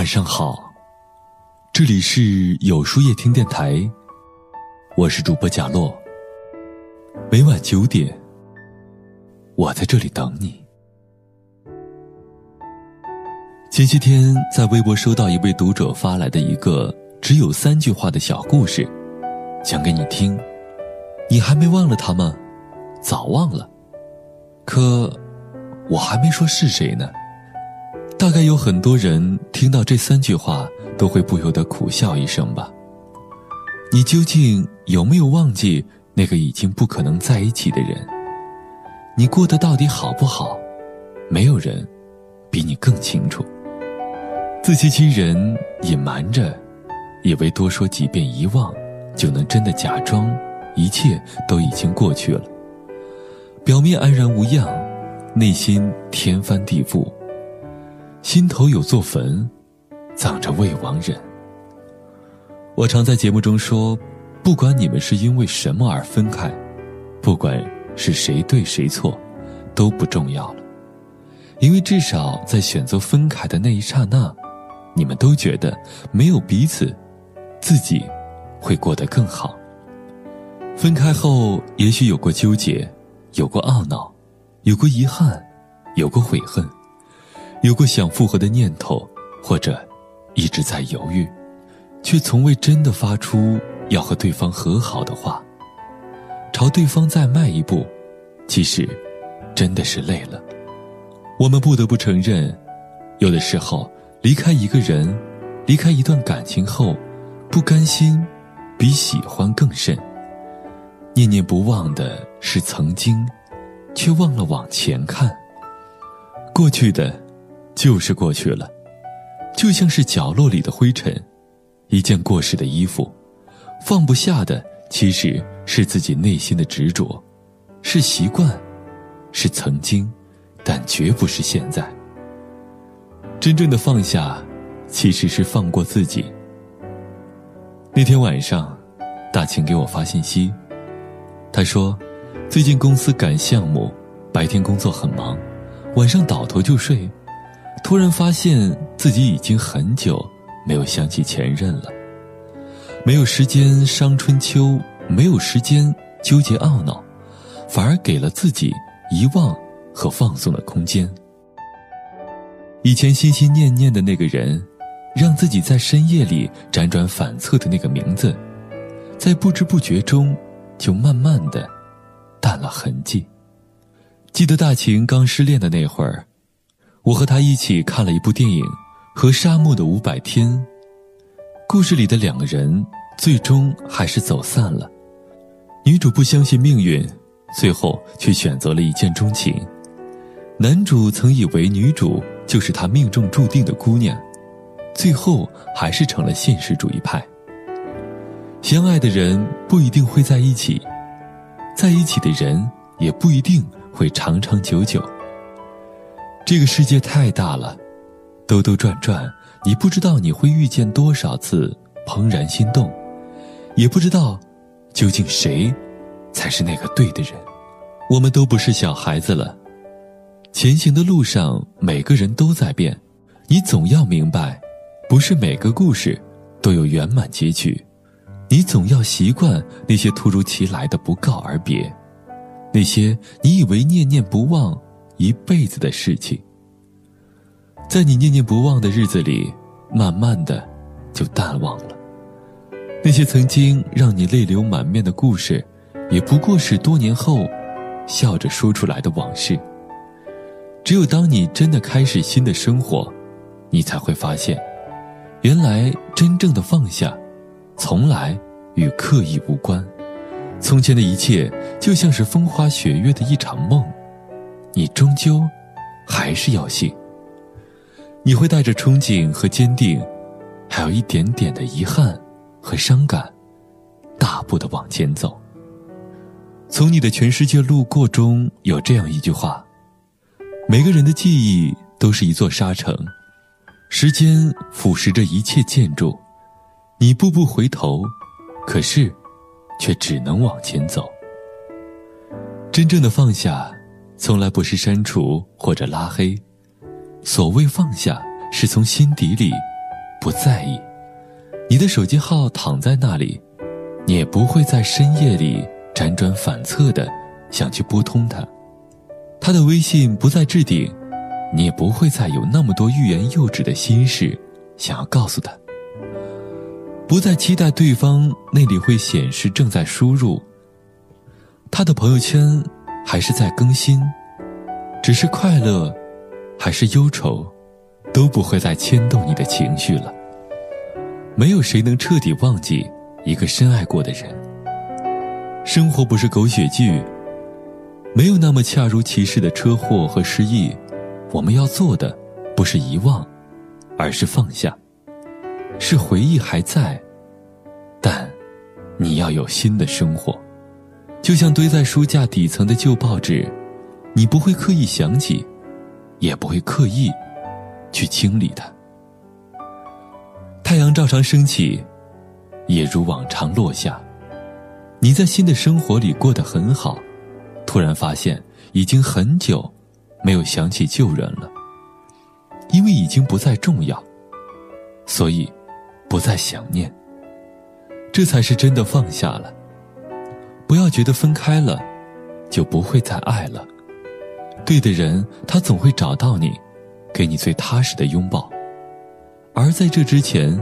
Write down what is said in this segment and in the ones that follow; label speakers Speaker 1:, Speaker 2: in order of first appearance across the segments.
Speaker 1: 晚上好，这里是有书夜听电台，我是主播贾洛。每晚九点，我在这里等你。前些天在微博收到一位读者发来的一个只有三句话的小故事，讲给你听。你还没忘了他吗？早忘了。可我还没说是谁呢。大概有很多人听到这三句话都会不由得苦笑一声吧。你究竟有没有忘记那个已经不可能在一起的人？你过得到底好不好？没有人比你更清楚。自欺欺人，隐瞒着，以为多说几遍遗忘，就能真的假装一切都已经过去了。表面安然无恙，内心天翻地覆。心头有座坟，葬着未亡人。我常在节目中说，不管你们是因为什么而分开，不管是谁对谁错，都不重要了，因为至少在选择分开的那一刹那。你们都觉得没有彼此，自己会过得更好。分开后，也许有过纠结，有过懊恼，有过遗憾，有过悔恨，有过想复合的念头，或者一直在犹豫，却从未真的发出要和对方和好的话。朝对方再迈一步，其实真的是累了。我们不得不承认，有的时候。离开一个人，离开一段感情后，不甘心，比喜欢更甚。念念不忘的是曾经，却忘了往前看。过去的，就是过去了，就像是角落里的灰尘，一件过时的衣服。放不下的，其实是自己内心的执着，是习惯，是曾经，但绝不是现在。真正的放下，其实是放过自己。那天晚上，大晴给我发信息，他说，最近公司赶项目，白天工作很忙，晚上倒头就睡，突然发现自己已经很久没有想起前任了，没有时间伤春秋，没有时间纠结懊恼，反而给了自己遗忘和放松的空间。以前心心念念的那个人，让自己在深夜里辗转反侧的那个名字，在不知不觉中，就慢慢的淡了痕迹。记得大晴刚失恋的那会儿，我和他一起看了一部电影《和沙漠的五百天》。故事里的两个人最终还是走散了，女主不相信命运，最后却选择了一见钟情。男主曾以为女主。就是他命中注定的姑娘，最后还是成了现实主义派。相爱的人不一定会在一起，在一起的人也不一定会长长久久。这个世界太大了，兜兜转转，你不知道你会遇见多少次怦然心动，也不知道究竟谁才是那个对的人。我们都不是小孩子了。前行的路上，每个人都在变，你总要明白，不是每个故事都有圆满结局。你总要习惯那些突如其来的不告而别，那些你以为念念不忘一辈子的事情，在你念念不忘的日子里，慢慢的就淡忘了。那些曾经让你泪流满面的故事，也不过是多年后笑着说出来的往事。只有当你真的开始新的生活，你才会发现，原来真正的放下，从来与刻意无关。从前的一切就像是风花雪月的一场梦，你终究还是要醒。你会带着憧憬和坚定，还有一点点的遗憾和伤感，大步的往前走。从你的全世界路过中有这样一句话。每个人的记忆都是一座沙城，时间腐蚀着一切建筑。你步步回头，可是，却只能往前走。真正的放下，从来不是删除或者拉黑。所谓放下，是从心底里不在意。你的手机号躺在那里，你也不会在深夜里辗转反侧的想去拨通他。他的微信不再置顶，你也不会再有那么多欲言又止的心事想要告诉他。不再期待对方那里会显示正在输入，他的朋友圈还是在更新，只是快乐还是忧愁，都不会再牵动你的情绪了。没有谁能彻底忘记一个深爱过的人。生活不是狗血剧，没有那么恰如其事的车祸和失忆。我们要做的不是遗忘，而是放下。是回忆还在，但你要有新的生活。就像堆在书架底层的旧报纸，你不会刻意想起，也不会刻意去清理它。太阳照常升起，也如往常落下。你在新的生活里过得很好，突然发现已经很久没有想起旧人了，因为已经不再重要，所以不再想念。这才是真的放下了。不要觉得分开了就不会再爱了，对的人他总会找到你，给你最踏实的拥抱。而在这之前，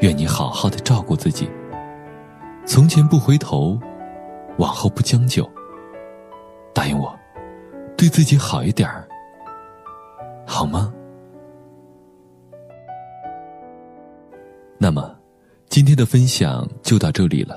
Speaker 1: 愿你好好的照顾自己。从前不回头，往后不将就。答应我，对自己好一点儿，好吗？那么，今天的分享就到这里了。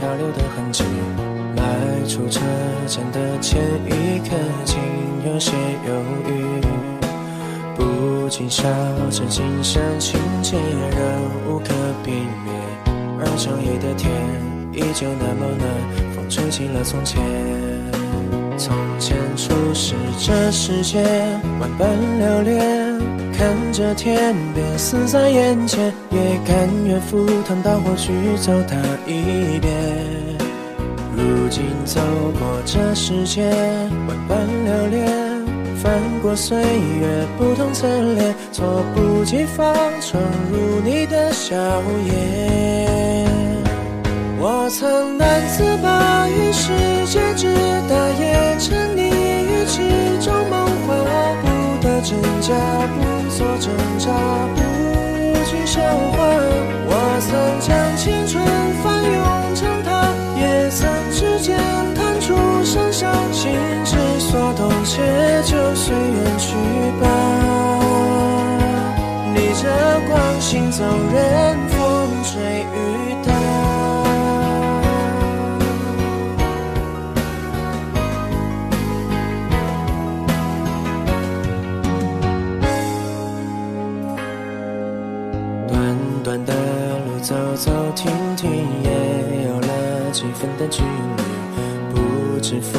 Speaker 2: 漂流的痕迹。迈出车站的前一刻，竟有些犹豫。不禁笑着，今生情节仍无可避免。而长夜的天依旧那么暖，风吹起了从前。从前初识这世界，万般留恋。看着天边死在眼前，也甘愿赴汤蹈火去走它一遍。如今走过这世界，万般留恋。翻过岁月，不同侧脸，猝不及防闯入你的笑颜。我曾难自拔于世界之大，也沉溺于其中梦话。不得真假，不挣扎，不惧笑话。我曾将青春翻涌成她，也曾指尖弹出盛夏，心之所动，且就。随缘去吧，逆着光行走，任也有了几分的距离，不知抚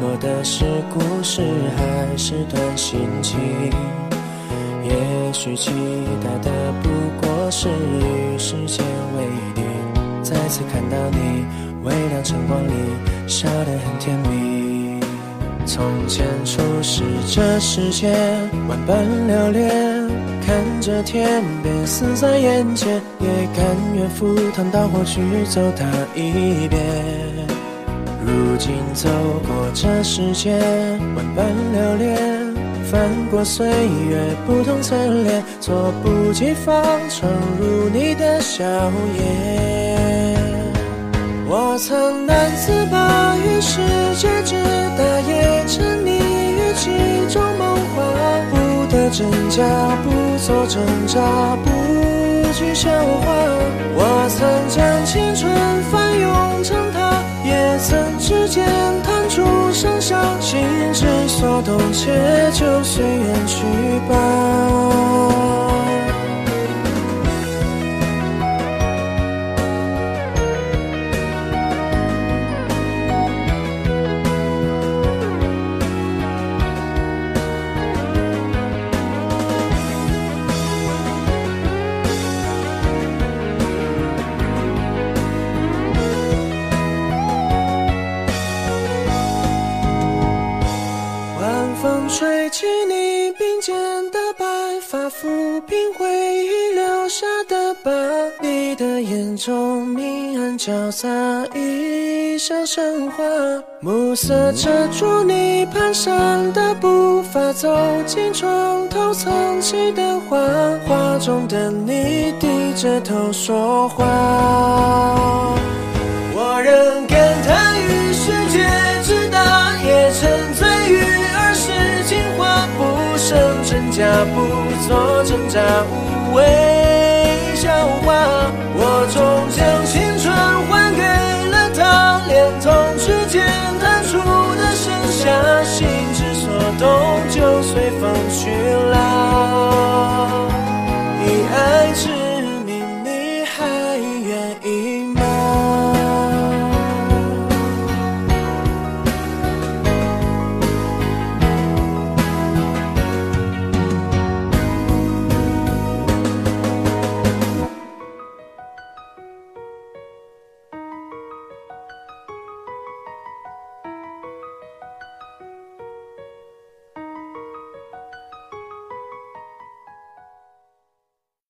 Speaker 2: 摸的是故事。还是段心情，也许期待的不过是与时间为敌。再次看到你，微亮晨光里笑得很甜蜜。从前初识这世界，万般留恋。看着天边死在眼前，也甘愿赴汤蹈火去走它一遍。如今走过这世间，万般留恋，翻过岁月不同侧脸，猝不及防闯入你的笑颜。我曾难自拔于世界之大，也沉溺于其中梦幻，的真假，不做挣扎，不惧笑话。我曾将青春翻涌成她。也曾指尖弹出盛夏，心之所动，且就随缘去吧。中明暗交杂，一像神话。暮色遮住你蹒跚的步伐，走进床头藏起的画，画中的你低着头说话。我仍感叹于世界之大，也沉醉于儿时情话，不生真假，不做挣扎，无谓